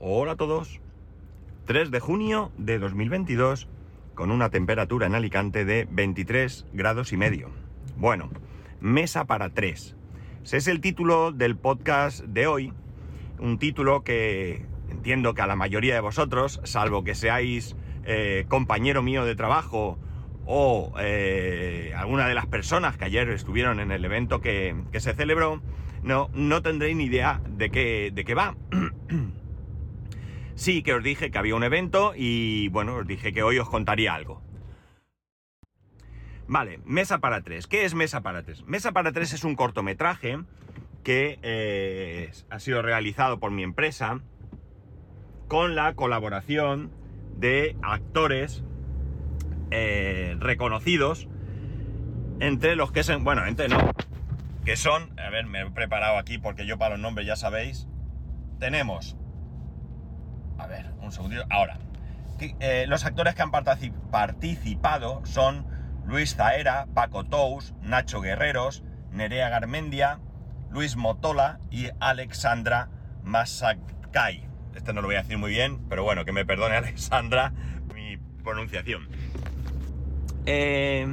Hola a todos. 3 de junio de 2022 con una temperatura en Alicante de 23 grados y medio. Bueno, mesa para tres. Ese es el título del podcast de hoy. Un título que entiendo que a la mayoría de vosotros, salvo que seáis eh, compañero mío de trabajo o eh, alguna de las personas que ayer estuvieron en el evento que, se celebró, no, no tendréis ni idea de qué, de qué va. sí, que os dije que había un evento y bueno, os dije que hoy os contaría algo. Vale, Mesa para tres. ¿Qué es Mesa para tres? Mesa para tres es un cortometraje que eh, ha sido realizado por mi empresa con la colaboración de actores eh, reconocidos entre los que son, bueno, entre no, que son, a ver, me he preparado aquí porque yo para los nombres ya sabéis, tenemos, a ver, un segundito, ahora, eh, los actores que han participado son Luis Zaera, Paco Tous, Nacho Guerreros, Nerea Garmendia, Luis Motola y Alexandra Masakai. Este no lo voy a decir muy bien, pero bueno, que me perdone Alexandra mi pronunciación. Eh,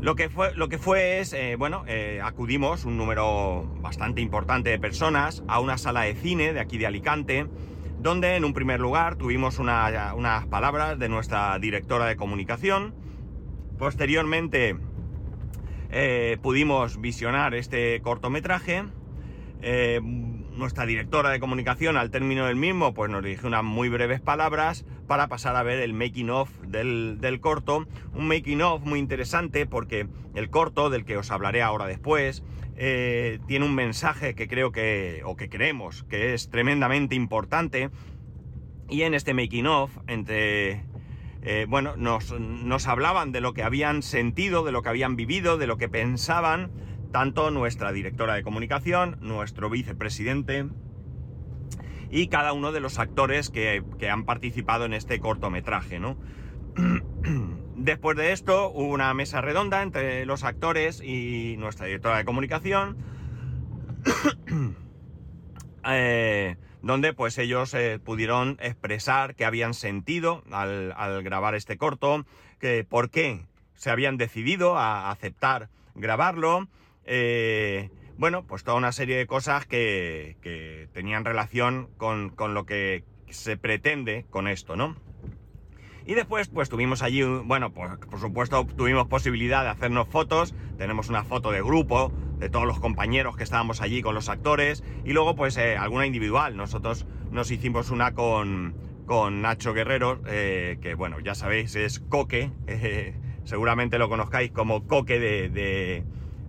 lo que fue, lo que fue es, eh, bueno, acudimos un número bastante importante de personas a una sala de cine de aquí de Alicante, donde en un primer lugar tuvimos unas palabras de nuestra directora de comunicación. Posteriormente eh, pudimos visionar este cortometraje nuestra directora de comunicación al término del mismo pues nos dirigió unas muy breves palabras para pasar a ver el making of del, corto. Un making of muy interesante porque el corto, del que os hablaré ahora después, eh, tiene un mensaje que creo que, o que creemos que es tremendamente importante. Y en este making of, entre... Eh, bueno, nos, nos hablaban de lo que habían sentido, de lo que habían vivido, de lo que pensaban tanto nuestra directora de comunicación, nuestro vicepresidente y cada uno de los actores que, han participado en este cortometraje, ¿no? Después de esto hubo una mesa redonda entre los actores y nuestra directora de comunicación, eh, donde pues ellos eh, pudieron expresar qué habían sentido al, al, grabar este corto, que por qué se habían decidido a aceptar grabarlo, eh, bueno, pues toda una serie de cosas que, tenían relación con, lo que se pretende con esto, ¿no? Y después, pues tuvimos allí, bueno, pues por supuesto tuvimos posibilidad de hacernos fotos, tenemos una foto de grupo, de todos los compañeros que estábamos allí con los actores, y luego pues eh, alguna individual, nosotros nos hicimos una con, con Nacho Guerrero, eh, que bueno, ya sabéis, es Coque, seguramente lo conozcáis como Coque de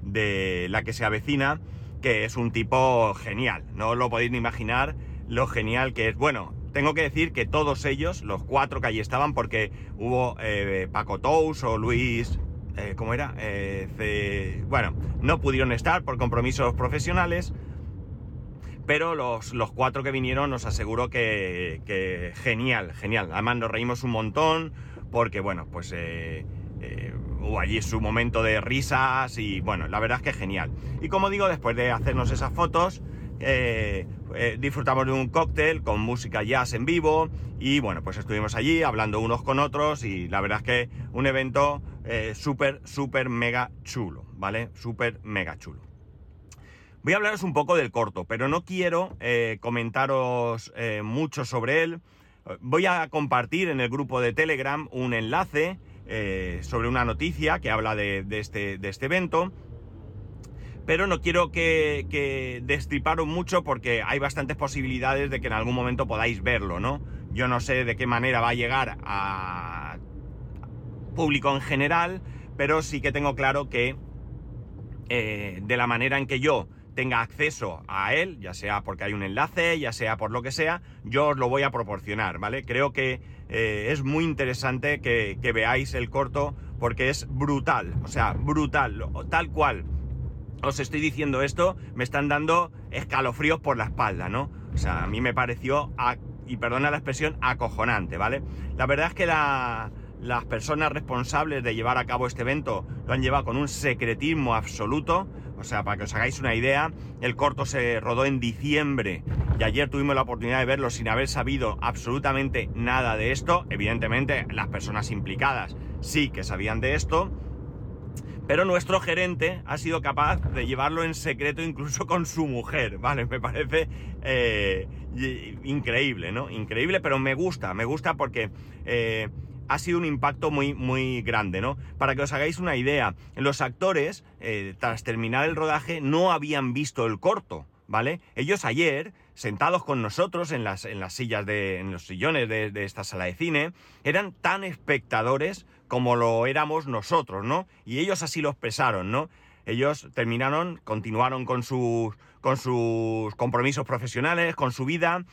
de la que se avecina, que es un tipo genial. No lo podéis ni imaginar lo genial que es. Bueno, tengo que decir que todos ellos, los cuatro que allí estaban, porque hubo eh, Paco Tous o Luis, eh, ¿cómo era? Eh, bueno, no pudieron estar por compromisos profesionales, pero los, los cuatro que vinieron os aseguro que, que, genial, genial. Además nos reímos un montón, porque bueno, pues hubo allí su momento de risas y bueno, la verdad es que genial. Y como digo, después de hacernos esas fotos, eh, eh, disfrutamos de un cóctel con música jazz en vivo y bueno, pues estuvimos allí hablando unos con otros y la verdad es que un evento eh, súper, súper mega chulo, ¿vale? Súper mega chulo. Voy a hablaros un poco del corto, pero no quiero comentaros mucho sobre él. Voy a compartir en el grupo de Telegram un enlace eh, sobre una noticia que habla de, este, de, este, evento. Pero no quiero que, que destriparos mucho porque hay bastantes posibilidades de que en algún momento podáis verlo, ¿no? Yo no sé de qué manera va a llegar a público en general, pero sí que tengo claro que eh, de la manera en que yo tenga acceso a él, ya sea porque hay un enlace, ya sea por lo que sea, yo os lo voy a proporcionar, ¿vale? Creo que eh, es muy interesante que, veáis el corto porque es brutal, o sea, brutal, tal cual. Os estoy diciendo esto, me están dando escalofríos por la espalda, ¿no? O sea, a mí me pareció, y perdona la expresión, acojonante, ¿vale? La verdad es que las personas responsables de llevar a cabo este evento lo han llevado con un secretismo absoluto. O sea, para que os hagáis una idea, el corto se rodó en diciembre y ayer tuvimos la oportunidad de verlo sin haber sabido absolutamente nada de esto. Evidentemente, las personas implicadas sí que sabían de esto, pero nuestro gerente ha sido capaz de llevarlo en secreto incluso con su mujer, ¿vale? Me parece eh, increíble, ¿no? Increíble, pero me gusta, me gusta porque eh, ha sido un impacto muy, muy grande, ¿no? Para que os hagáis una idea, los actores, eh, tras terminar el rodaje, no habían visto el corto, ¿vale? Ellos ayer, sentados con nosotros en las, en las sillas de, en los sillones de, de esta sala de cine, eran tan espectadores como lo éramos nosotros, ¿no? Y ellos así lo expresaron, ¿no? Ellos terminaron, continuaron con sus, con sus compromisos profesionales, con su vida,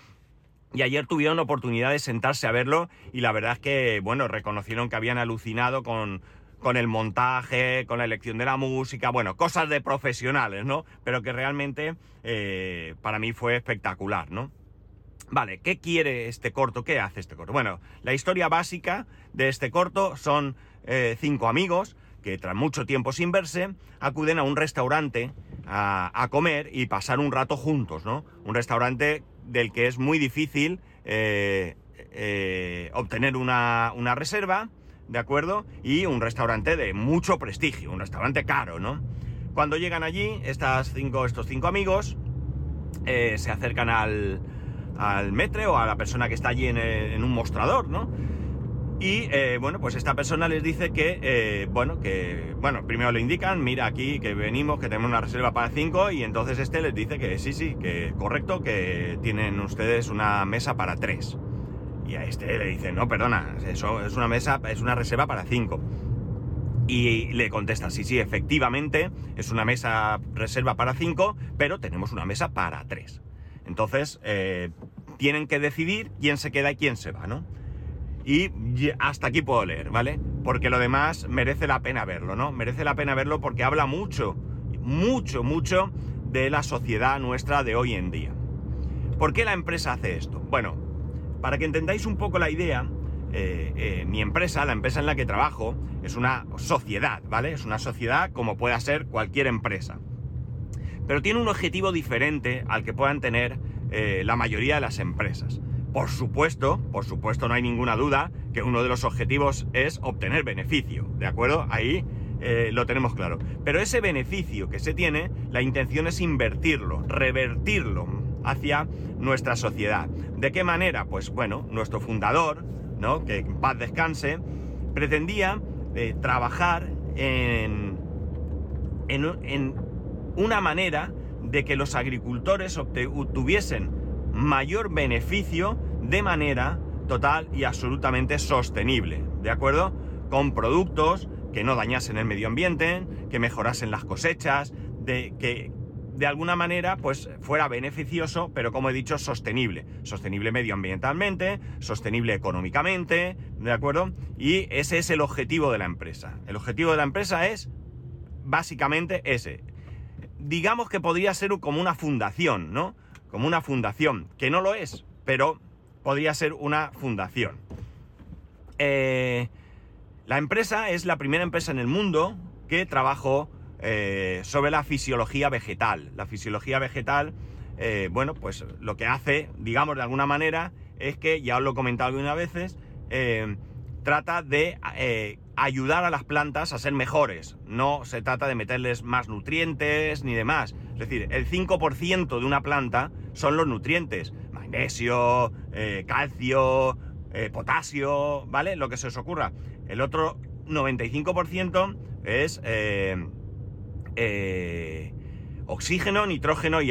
y ayer tuvieron oportunidad de sentarse a verlo y la verdad es que, bueno, reconocieron que habían alucinado con, con el montaje, con la elección de la música, bueno, cosas de profesionales, ¿no? Pero que realmente eh, para mí fue espectacular, ¿no? Vale, ¿qué quiere este corto? ¿Qué hace este corto? Bueno, la historia básica de este corto son eh, cinco amigos que tras mucho tiempo sin verse acuden a un restaurante a, comer y pasar un rato juntos, ¿no? Un restaurante del que es muy difícil eh, eh, obtener una, una, reserva, ¿de acuerdo? Y un restaurante de mucho prestigio, un restaurante caro, ¿no? Cuando llegan allí, estas cinco, estos cinco amigos se acercan al, al metre o a la persona que está allí en, un mostrador, ¿no? Y eh, bueno, pues esta persona les dice que, eh, bueno, que, bueno, primero le indican, mira aquí que venimos, que tenemos una reserva para cinco, y entonces este les dice que sí, sí, que correcto, que tienen ustedes una mesa para tres. Y a este le dice, no, perdona, eso es una mesa, es una reserva para cinco. Y le contesta, sí, sí, efectivamente, es una mesa reserva para cinco, pero tenemos una mesa para tres. Entonces, eh, tienen que decidir quién se queda y quién se va, ¿no? Y hasta aquí puedo leer, ¿vale? Porque lo demás merece la pena verlo, ¿no? Merece la pena verlo porque habla mucho, mucho, mucho de la sociedad nuestra de hoy en día. ¿Por qué la empresa hace esto? Bueno, para que entendáis un poco la idea, eh, eh, mi empresa, la empresa en la que trabajo, es una sociedad, ¿vale? Es una sociedad como pueda ser cualquier empresa pero tiene un objetivo diferente al que puedan tener eh, la mayoría de las empresas. Por supuesto, por supuesto no hay ninguna duda que uno de los objetivos es obtener beneficio, ¿de acuerdo? Ahí eh, lo tenemos claro. Pero ese beneficio que se tiene, la intención es invertirlo, revertirlo hacia nuestra sociedad. ¿De qué manera? Pues bueno, nuestro fundador, ¿no? Que en paz descanse, pretendía eh, trabajar en, en, en una manera de que los agricultores obtuviesen mayor beneficio de manera total y absolutamente sostenible, ¿de acuerdo? Con productos que no dañasen el medio ambiente, que mejorasen las cosechas, de que de alguna manera pues fuera beneficioso, pero como he dicho, sostenible. Sostenible medioambientalmente, sostenible económicamente, ¿de acuerdo? Y ese es el objetivo de la empresa. El objetivo de la empresa es básicamente ese, digamos que podría ser como una fundación, ¿no? Como una fundación, que no lo es, pero podría ser una fundación. Eh, la empresa es la primera empresa en el mundo que trabajó eh, sobre la fisiología vegetal. La fisiología vegetal, eh, bueno, pues lo que hace, digamos de alguna manera, es que, ya os lo he comentado algunas veces, trata de ayudar a las plantas a ser mejores. No se trata de meterles más nutrientes ni demás. Es decir, el 5% de una planta son los nutrientes. Magnesio, eh, calcio, eh, potasio, ¿vale? Lo que se os ocurra. El otro 95% es eh, oxígeno, nitrógeno y,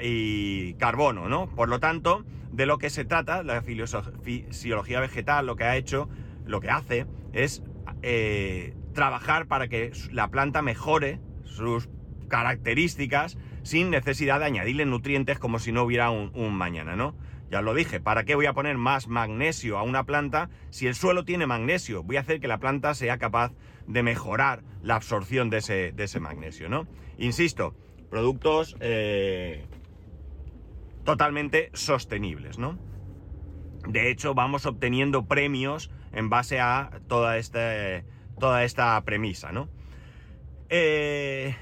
y, carbono, ¿no? Por lo tanto, de lo que se trata, la fisiología vegetal lo que ha hecho, lo que hace, es eh, trabajar para que la planta mejore sus características sin necesidad de añadirle nutrientes como si no hubiera un, mañana, ¿no? Ya os lo dije, ¿para qué voy a poner más magnesio a una planta si el suelo tiene magnesio? Voy a hacer que la planta sea capaz de mejorar la absorción de ese, magnesio, ¿no? Insisto, productos eh, totalmente sostenibles, ¿no? De hecho, vamos obteniendo premios en base a toda, este, esta premisa, ¿no? Eh,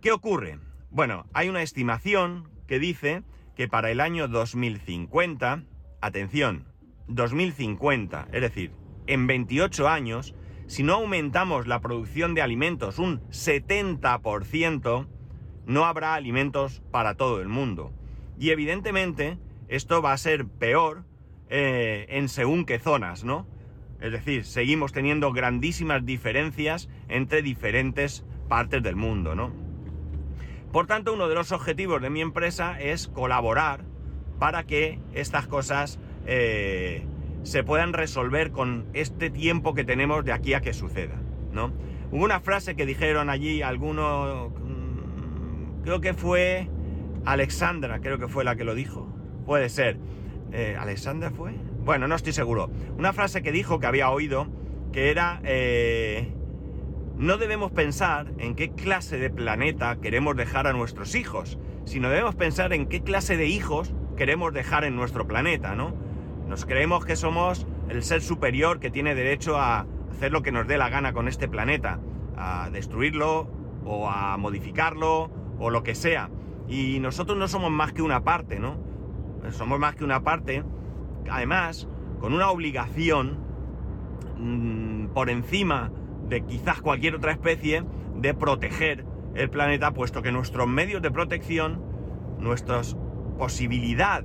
¿Qué ocurre? Bueno, hay una estimación que dice que para el año 2050, atención, 2050, es decir, en 28 años, si no aumentamos la producción de alimentos un 70%, no habrá alimentos para todo el mundo. Y evidentemente esto va a ser peor eh, en según qué zonas, ¿no? Es decir, seguimos teniendo grandísimas diferencias entre diferentes partes del mundo, ¿no? Por tanto, uno de los objetivos de mi empresa es colaborar para que estas cosas eh, se puedan resolver con este tiempo que tenemos de aquí a que suceda, ¿no? Hubo una frase que dijeron allí algunos, mm, creo que fue Alexandra, creo que fue la que lo dijo, puede ser. Eh, ¿Alexandra fue? Bueno, no estoy seguro. Una frase que dijo que había oído que era... Eh, no debemos pensar en qué clase de planeta queremos dejar a nuestros hijos, sino debemos pensar en qué clase de hijos queremos dejar en nuestro planeta, ¿no? Nos creemos que somos el ser superior que tiene derecho a hacer lo que nos dé la gana con este planeta, a destruirlo o a modificarlo o lo que sea. Y nosotros no somos más que una parte, ¿no? Somos más que una parte, además, con una obligación mmm, por encima de quizás cualquier otra especie de proteger el planeta, puesto que nuestros medios de protección, nuestra posibilidad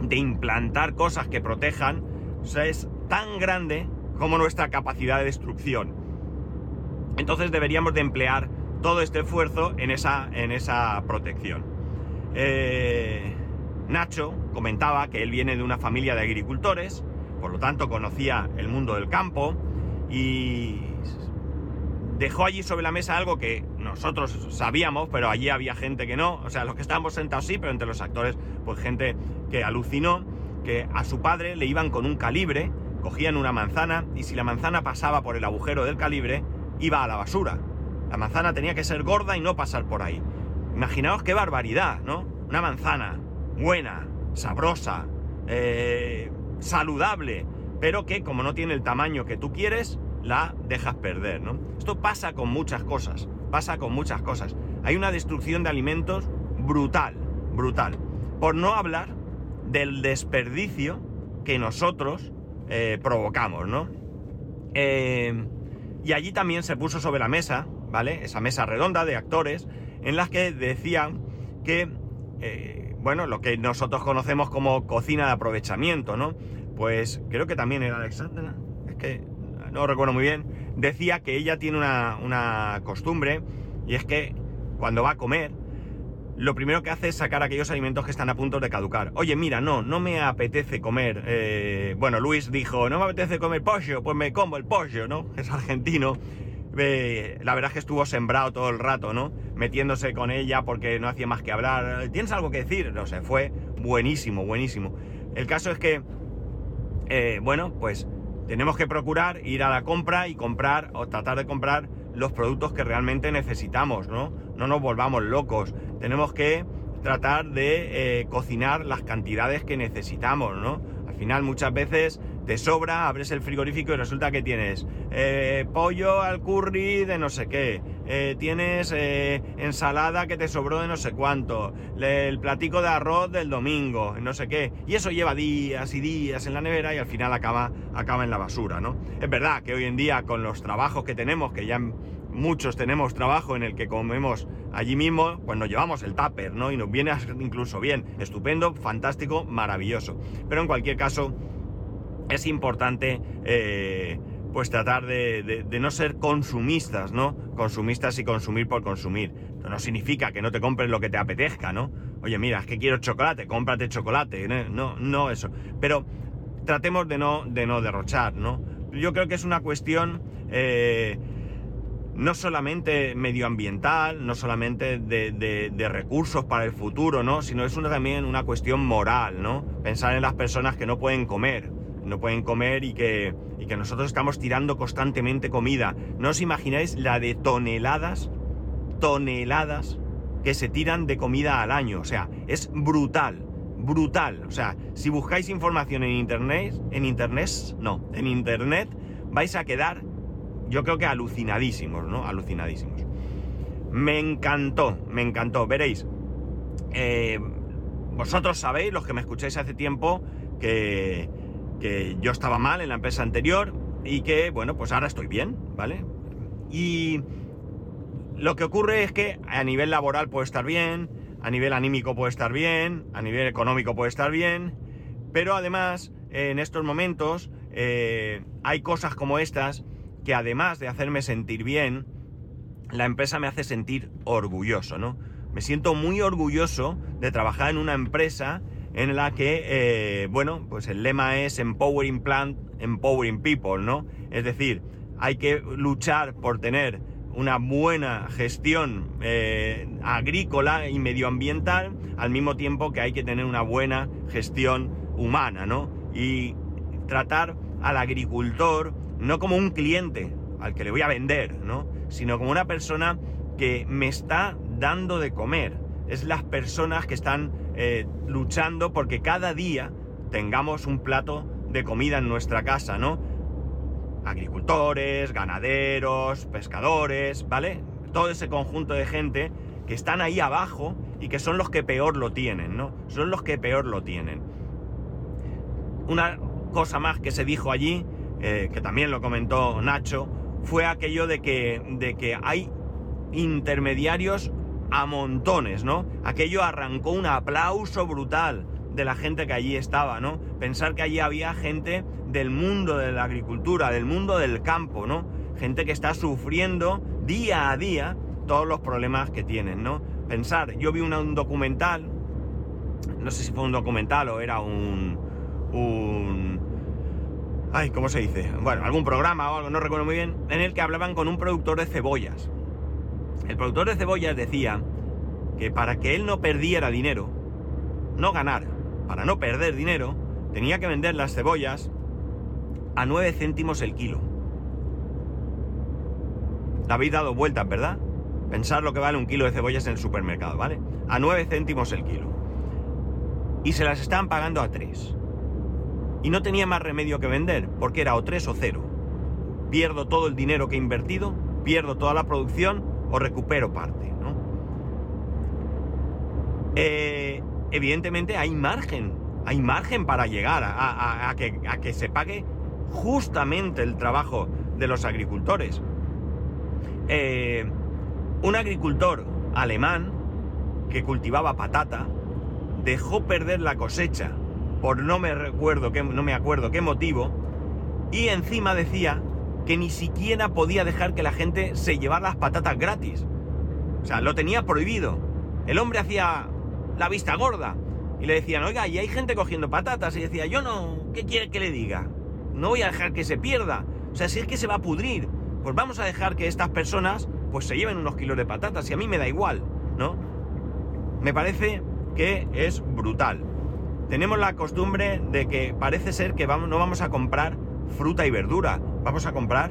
de implantar cosas que protejan es tan grande como nuestra capacidad de destrucción. Entonces deberíamos de emplear todo este esfuerzo en esa, en esa protección. Eh, Nacho comentaba que él viene de una familia de agricultores, por lo tanto conocía el mundo del campo y dejó allí sobre la mesa algo que nosotros sabíamos, pero allí había gente que no. O sea, los que estábamos sentados sí, pero entre los actores, pues gente que alucinó que a su padre le iban con un calibre, cogían una manzana y si la manzana pasaba por el agujero del calibre, iba a la basura. La manzana tenía que ser gorda y no pasar por ahí. Imaginaos qué barbaridad, ¿no? Una manzana buena, sabrosa, eh, saludable, pero que como no tiene el tamaño que tú quieres, la dejas perder, ¿no? Esto pasa con muchas cosas, pasa con muchas cosas. Hay una destrucción de alimentos brutal, brutal. Por no hablar del desperdicio que nosotros eh, provocamos, ¿no? Eh, y allí también se puso sobre la mesa, ¿vale? Esa mesa redonda de actores, en las que decían que, eh, bueno, lo que nosotros conocemos como cocina de aprovechamiento, ¿no? Pues creo que también era Alexandra, es que no recuerdo muy bien, decía que ella tiene una, costumbre y es que cuando va a comer, lo primero que hace es sacar aquellos alimentos que están a punto de caducar. Oye, mira, no, no me apetece comer. Eh, bueno, Luis dijo, no me apetece comer pollo, pues me como el pollo, ¿no? Es argentino. La verdad es que estuvo sembrado todo el rato, ¿no? Metiéndose con ella porque no hacía más que hablar. ¿Tienes algo que decir? No sé, fue buenísimo, buenísimo. El caso es que, eh, bueno, pues tenemos que procurar ir a la compra y comprar o tratar de comprar los productos que realmente necesitamos, ¿no? No nos volvamos locos. Tenemos que tratar de eh, cocinar las cantidades que necesitamos, ¿no? Al final muchas veces te sobra, abres el frigorífico y resulta que tienes eh, pollo al curry de no sé qué, eh, tienes eh, ensalada que te sobró de no sé cuánto, el platico de arroz del domingo, no sé qué, y eso lleva días y días en la nevera y al final acaba, acaba en la basura, ¿no? Es verdad que hoy en día con los trabajos que tenemos, que ya muchos tenemos trabajo en el que comemos allí mismo, pues nos llevamos el tupper, ¿no? Y nos viene incluso bien, estupendo, fantástico, maravilloso. Pero en cualquier caso, es importante eh, pues tratar de, no ser consumistas, ¿no? Consumistas y consumir por consumir. no significa que no te compres lo que te apetezca, ¿no? Oye, mira, es que quiero chocolate, cómprate chocolate, no, no eso. Pero tratemos de no, de no derrochar, ¿no? Yo creo que es una cuestión eh, no solamente medioambiental, no solamente de, recursos para el futuro, ¿no? Sino es una, también una cuestión moral, ¿no? Pensar en las personas que no pueden comer, no pueden comer y que, y que nosotros estamos tirando constantemente comida. No os imagináis la de toneladas, toneladas que se tiran de comida al año. O sea, es brutal, brutal. O sea, si buscáis información en internet, en internet, no, en internet vais a quedar, yo creo que alucinadísimos, ¿no? Alucinadísimos. Me encantó, me encantó. Veréis, eh, vosotros sabéis, los que me escucháis hace tiempo, que, que yo estaba mal en la empresa anterior y que, bueno, pues ahora estoy bien, ¿vale? Y lo que ocurre es que a nivel laboral puede estar bien, a nivel anímico puede estar bien, a nivel económico puede estar bien, pero además en estos momentos eh, hay cosas como estas que además de hacerme sentir bien, la empresa me hace sentir orgulloso, ¿no? Me siento muy orgulloso de trabajar en una empresa en la que, eh, bueno, pues el lema es Empowering Plant, Empowering People, ¿no? Es decir, hay que luchar por tener una buena gestión eh, agrícola y medioambiental, al mismo tiempo que hay que tener una buena gestión humana, ¿no? Y tratar al agricultor no como un cliente al que le voy a vender, ¿no? Sino como una persona que me está dando de comer. Es las personas que están eh, luchando porque cada día tengamos un plato de comida en nuestra casa, ¿no? Agricultores, ganaderos, pescadores, ¿vale? Todo ese conjunto de gente que están ahí abajo y que son los que peor lo tienen, ¿no? Son los que peor lo tienen. Una cosa más que se dijo allí, eh, que también lo comentó Nacho, fue aquello de que, de que hay intermediarios a montones, ¿no? Aquello arrancó un aplauso brutal de la gente que allí estaba, ¿no? Pensar que allí había gente del mundo de la agricultura, del mundo del campo, ¿no? Gente que está sufriendo día a día todos los problemas que tienen, ¿no? Pensar, yo vi un documental, no sé si fue un documental o era un, un... Ay, ¿cómo se dice? Bueno, algún programa o algo, no recuerdo muy bien, en el que hablaban con un productor de cebollas. El productor de cebollas decía que para que él no perdiera dinero, no ganar, para no perder dinero, tenía que vender las cebollas a 9 céntimos el kilo. La habéis dado vueltas, ¿verdad? Pensar lo que vale un kilo de cebollas en el supermercado, ¿vale? A 9 céntimos el kilo. Y se las estaban pagando a 3. Y no tenía más remedio que vender, porque era o 3 o 0. Pierdo todo el dinero que he invertido, pierdo toda la producción o recupero parte, ¿no? Eh, evidentemente hay margen, hay margen para llegar a, que, se pague justamente el trabajo de los agricultores. Eh, un agricultor alemán que cultivaba patata dejó perder la cosecha por no me recuerdo qué, no me acuerdo qué motivo y encima decía que ni siquiera podía dejar que la gente se llevara las patatas gratis. O sea, lo tenía prohibido. El hombre hacía la vista gorda y le decían, oiga, y hay gente cogiendo patatas. Y decía, yo no, ¿qué quiere que le diga? No voy a dejar que se pierda. O sea, si es que se va a pudrir, pues vamos a dejar que estas personas pues se lleven unos kilos de patatas y a mí me da igual, ¿no? Me parece que es brutal. Tenemos la costumbre de que parece ser que vamos, no vamos a comprar fruta y verdura, vamos a comprar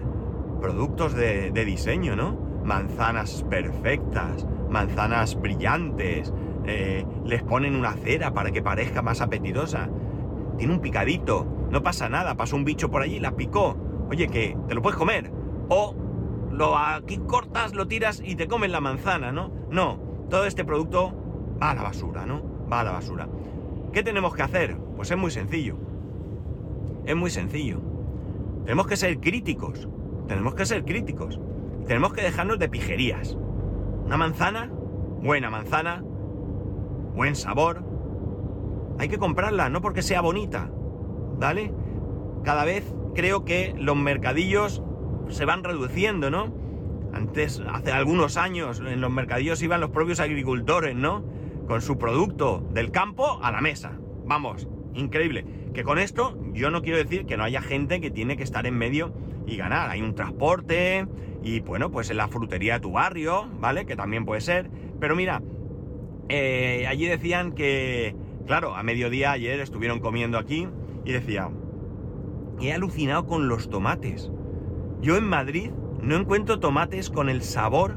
productos de, diseño, ¿no? Manzanas perfectas, manzanas brillantes, eh, les ponen una cera para que parezca más apetitosa. Tiene un picadito, no pasa nada, pasó un bicho por allí, la picó. Oye, que te lo puedes comer. O lo aquí cortas, lo tiras y te comen la manzana, ¿no? No, todo este producto va a la basura, ¿no? Va a la basura. ¿Qué tenemos que hacer? Pues es muy sencillo. Es muy sencillo. Tenemos que ser críticos. Tenemos que ser críticos. Tenemos que dejarnos de pijerías. Una manzana, buena manzana, buen sabor. Hay que comprarla, no porque sea bonita. ¿Vale? Cada vez creo que los mercadillos se van reduciendo, ¿no? Antes, hace algunos años, en los mercadillos iban los propios agricultores, ¿no? Con su producto del campo a la mesa. Vamos, increíble. Que con esto yo no quiero decir que no haya gente que tiene que estar en medio y ganar. Hay un transporte y bueno, pues en la frutería de tu barrio, ¿vale? Que también puede ser. Pero mira, eh, allí decían que, claro, a mediodía ayer estuvieron comiendo aquí y decía, he alucinado con los tomates. Yo en Madrid no encuentro tomates con el sabor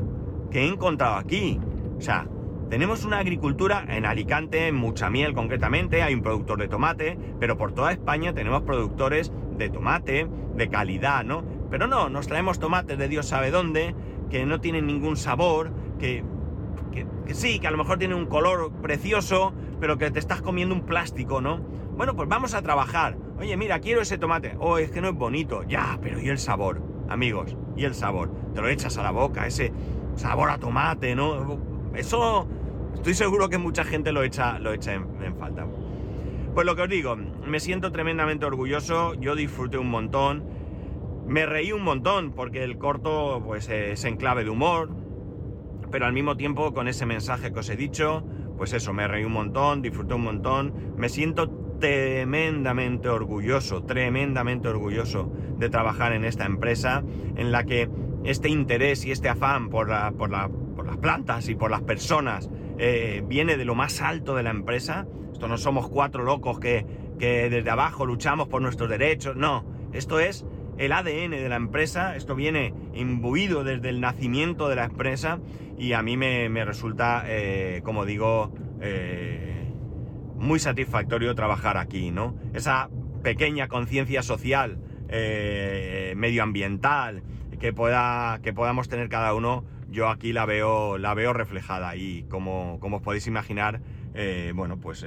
que he encontrado aquí. O sea, tenemos una agricultura en Alicante, en Muchamiel concretamente, hay un productor de tomate, pero por toda España tenemos productores de tomate de calidad, ¿no? Pero no, nos traemos tomates de Dios sabe dónde, que no tienen ningún sabor, que que, que sí, que a lo mejor tiene un color precioso, pero que te estás comiendo un plástico, ¿no? Bueno, pues vamos a trabajar. Oye, mira, quiero ese tomate. Oh, es que no es bonito. Ya, pero ¿y el sabor? Amigos, ¿y el sabor? Te lo echas a la boca, ese sabor a tomate, ¿no? Eso estoy seguro que mucha gente lo echa, lo echa en, falta. Pues lo que os digo, me siento tremendamente orgulloso, yo disfruté un montón, me reí un montón porque el corto pues es en clave de humor, pero al mismo tiempo con ese mensaje que os he dicho, pues eso, me reí un montón, disfruté un montón, me siento tremendamente orgulloso, tremendamente orgulloso de trabajar en esta empresa en la que este interés y este afán por, por, las plantas y por las personas eh, viene de lo más alto de la empresa. Esto no somos cuatro locos que, que desde abajo luchamos por nuestros derechos, no, esto es el ADN de la empresa, esto viene imbuido desde el nacimiento de la empresa y a mí me, resulta, eh, como digo, eh, muy satisfactorio trabajar aquí, ¿no? Esa pequeña conciencia social, medioambiental, que, pueda, que podamos tener cada uno, yo aquí la veo, la veo reflejada y como, como os podéis imaginar, bueno, pues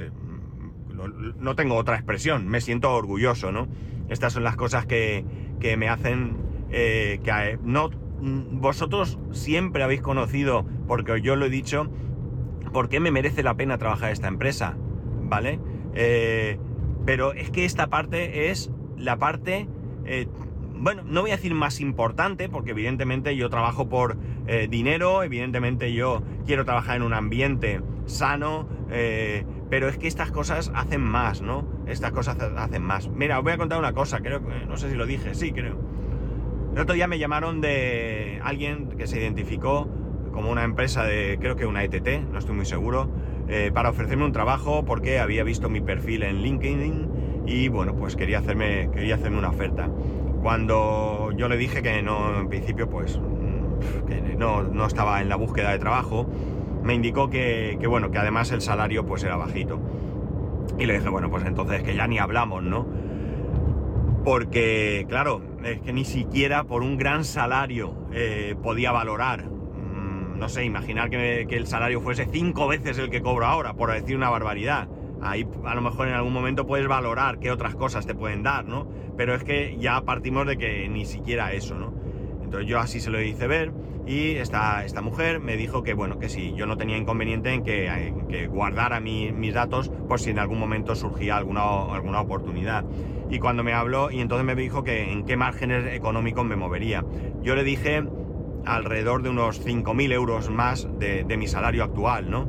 no, tengo otra expresión, me siento orgulloso, ¿no? Estas son las cosas que, que me hacen que no vosotros siempre habéis conocido, porque yo lo he dicho, por qué me merece la pena trabajar esta empresa, ¿vale? Eh, pero es que esta parte es la parte, eh, bueno, no voy a decir más importante, porque evidentemente yo trabajo por eh, dinero, evidentemente yo quiero trabajar en un ambiente sano, pero es que estas cosas hacen más, ¿no? Estas cosas hacen más. Mira, os voy a contar una cosa, creo que, no sé si lo dije, sí, creo. El otro día me llamaron de alguien que se identificó como una empresa de, creo que una ETT, no estoy muy seguro, eh, para ofrecerme un trabajo porque había visto mi perfil en LinkedIn y bueno, pues quería hacerme, quería hacerme una oferta. Cuando yo le dije que no, en principio, pues mm, que no, no estaba en la búsqueda de trabajo, me indicó que, bueno, que además el salario pues era bajito. Y le dije, bueno, pues entonces que ya ni hablamos, ¿no? Porque, claro, es que ni siquiera por un gran salario eh, podía valorar. Mm, no sé, imaginar que, el salario fuese cinco veces el que cobro ahora, por decir una barbaridad. Ahí a lo mejor en algún momento puedes valorar qué otras cosas te pueden dar, ¿no? Pero es que ya partimos de que ni siquiera eso, ¿no? Entonces yo así se lo hice ver y esta, esta mujer me dijo que bueno, que sí, yo no tenía inconveniente en que, guardara mis datos por si en algún momento surgía alguna, alguna oportunidad. Y cuando me habló, y entonces me dijo que en qué márgenes económicos me movería. Yo le dije alrededor de unos 5.000 euros más de, mi salario actual, ¿no?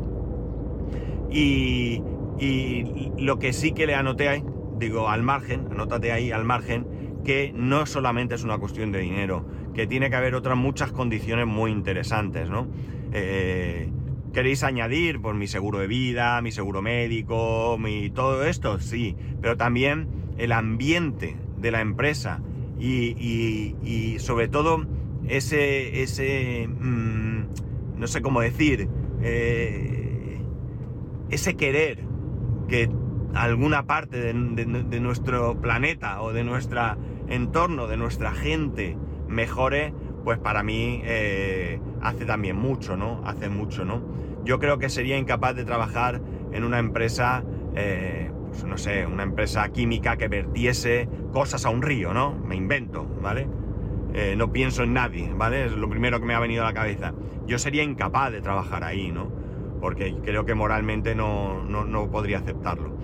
Y, y lo que sí que le anoté ahí, digo, al margen, anótate ahí al margen, que no solamente es una cuestión de dinero, que tiene que haber otras muchas condiciones muy interesantes, ¿no? Eh, ¿Queréis añadir pues, mi seguro de vida, mi seguro médico, mi, todo esto? Sí, pero también el ambiente de la empresa y, sobre todo ese, ese mm, no sé cómo decir, eh, ese querer que alguna parte de, nuestro planeta o de nuestro entorno, de nuestra gente, mejore, pues para mí eh, hace también mucho, ¿no? Hace mucho, ¿no? Yo creo que sería incapaz de trabajar en una empresa, eh, pues no sé, una empresa química que vertiese cosas a un río, ¿no? Me invento, ¿vale? Eh, no pienso en nadie, ¿vale? Es lo primero que me ha venido a la cabeza. Yo sería incapaz de trabajar ahí, ¿no? Porque creo que moralmente no, no, no podría aceptarlo.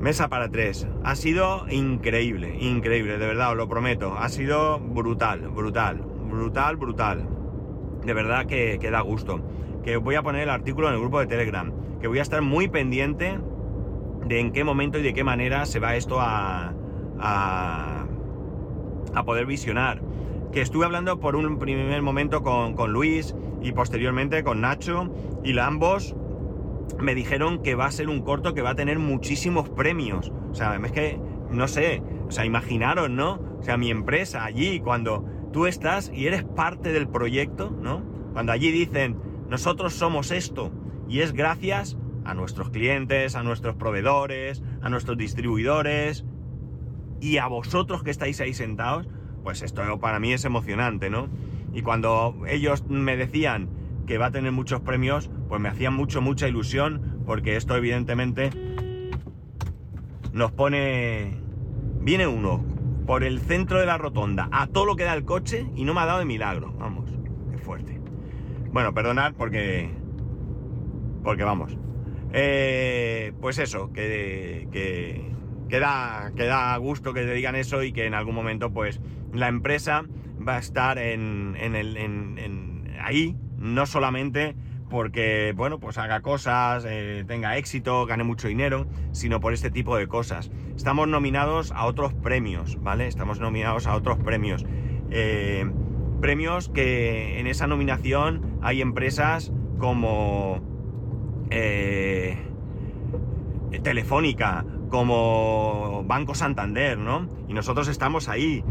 Mesa para tres. Ha sido increíble, increíble, de verdad, os lo prometo. Ha sido brutal, brutal, brutal, brutal. De verdad que, da gusto. Que voy a poner el artículo en el grupo de Telegram. Que voy a estar muy pendiente de en qué momento y de qué manera se va esto a, a, a poder visionar. Que estuve hablando por un primer momento con, con Luis y posteriormente con Nacho y ambos me dijeron que va a ser un corto que va a tener muchísimos premios. O sea, es que, no sé, o sea, imaginaros, ¿no? O sea, mi empresa allí, cuando tú estás y eres parte del proyecto, ¿no? Cuando allí dicen, nosotros somos esto, y es gracias a nuestros clientes, a nuestros proveedores, a nuestros distribuidores, y a vosotros que estáis ahí sentados, pues esto para mí es emocionante, ¿no? Y cuando ellos me decían, que va a tener muchos premios, pues me hacía mucho, mucha ilusión, porque esto evidentemente nos pone... Viene uno por el centro de la rotonda a todo lo que da el coche y no me ha dado de milagro, vamos, qué fuerte. Bueno, perdonad porque... Porque vamos. Eh, pues eso, que, que, que, da, gusto que te digan eso y que en algún momento pues la empresa va a estar en, en el, en, ahí, no solamente porque, bueno, pues haga cosas, eh, tenga éxito, gane mucho dinero, sino por este tipo de cosas. Estamos nominados a otros premios, ¿vale? Estamos nominados a otros premios. Eh, premios que en esa nominación hay empresas como eh, Telefónica, como Banco Santander, ¿no? Y nosotros estamos ahí.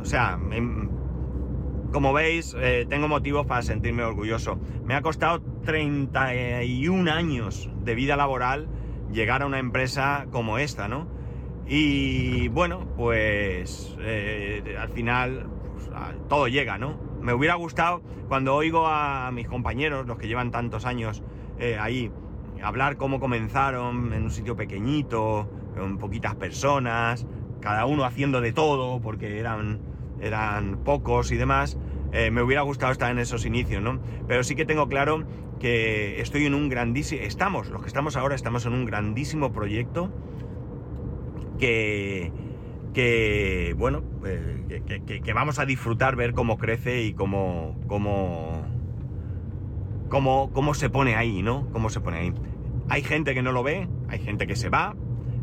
o sea, como veis, eh, tengo motivos para sentirme orgulloso. Me ha costado 31 años de vida laboral llegar a una empresa como esta, ¿no? Y bueno, pues eh, al final pues, todo llega, ¿no? Me hubiera gustado cuando oigo a mis compañeros, los que llevan tantos años eh, ahí, hablar cómo comenzaron en un sitio pequeñito, con poquitas personas, cada uno haciendo de todo, porque eran, eran pocos y demás. Eh, me hubiera gustado estar en esos inicios, ¿no? Pero sí que tengo claro que estoy en un grandísimo, estamos, los que estamos ahora, estamos en un grandísimo proyecto que, que bueno, eh, que, vamos a disfrutar, ver cómo crece y cómo, cómo, cómo, cómo se pone ahí, ¿no? Cómo se pone ahí. Hay gente que no lo ve, hay gente que se va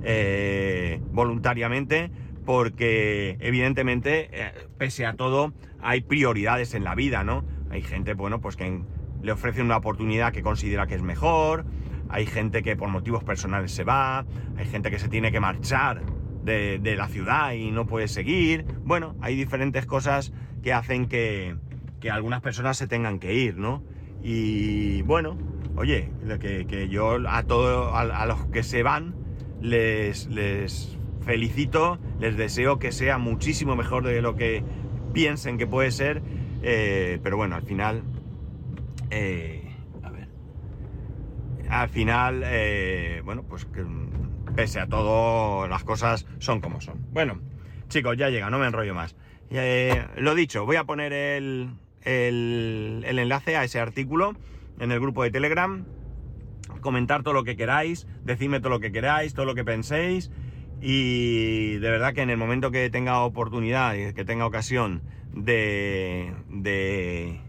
eh, voluntariamente, porque evidentemente, eh, pese a todo, hay prioridades en la vida, ¿no? Hay gente, bueno, pues que le ofrece una oportunidad que considera que es mejor, hay gente que por motivos personales se va, hay gente que se tiene que marchar de, la ciudad y no puede seguir. Bueno, hay diferentes cosas que hacen que, algunas personas se tengan que ir, ¿no? Y bueno, oye, que, yo a todos, a, los que se van, les, felicito, les deseo que sea muchísimo mejor de lo que piensen que puede ser, eh, pero bueno, al final, eh, a ver, al final, eh, bueno, pues que, pese a todo, las cosas son como son. Bueno, chicos, ya llega, no me enrollo más. lo dicho, voy a poner el, el, el enlace a ese artículo en el grupo de Telegram comentar todo lo que queráis, decidme todo lo que queráis, todo lo que penséis y de verdad que en el momento que tenga oportunidad y que tenga ocasión de, de,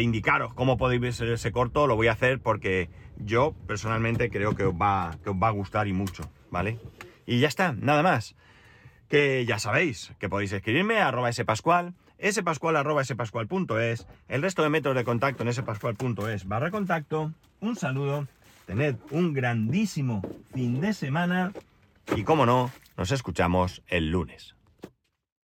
indicaros cómo podéis ver ese corto, lo voy a hacer porque yo personalmente creo que os va, que os va a gustar y mucho, ¿vale? Y ya está, nada más. Que ya sabéis que podéis escribirme a arroba spascual, spascual arroba el resto de métodos de contacto en spascual.es barra contacto. Un saludo, tened un grandísimo fin de semana y como no, nos escuchamos el lunes.